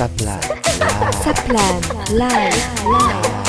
Saplan. Saplan Live. Live.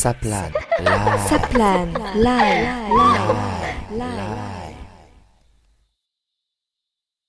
Saplan Live. Saplan Live. Live.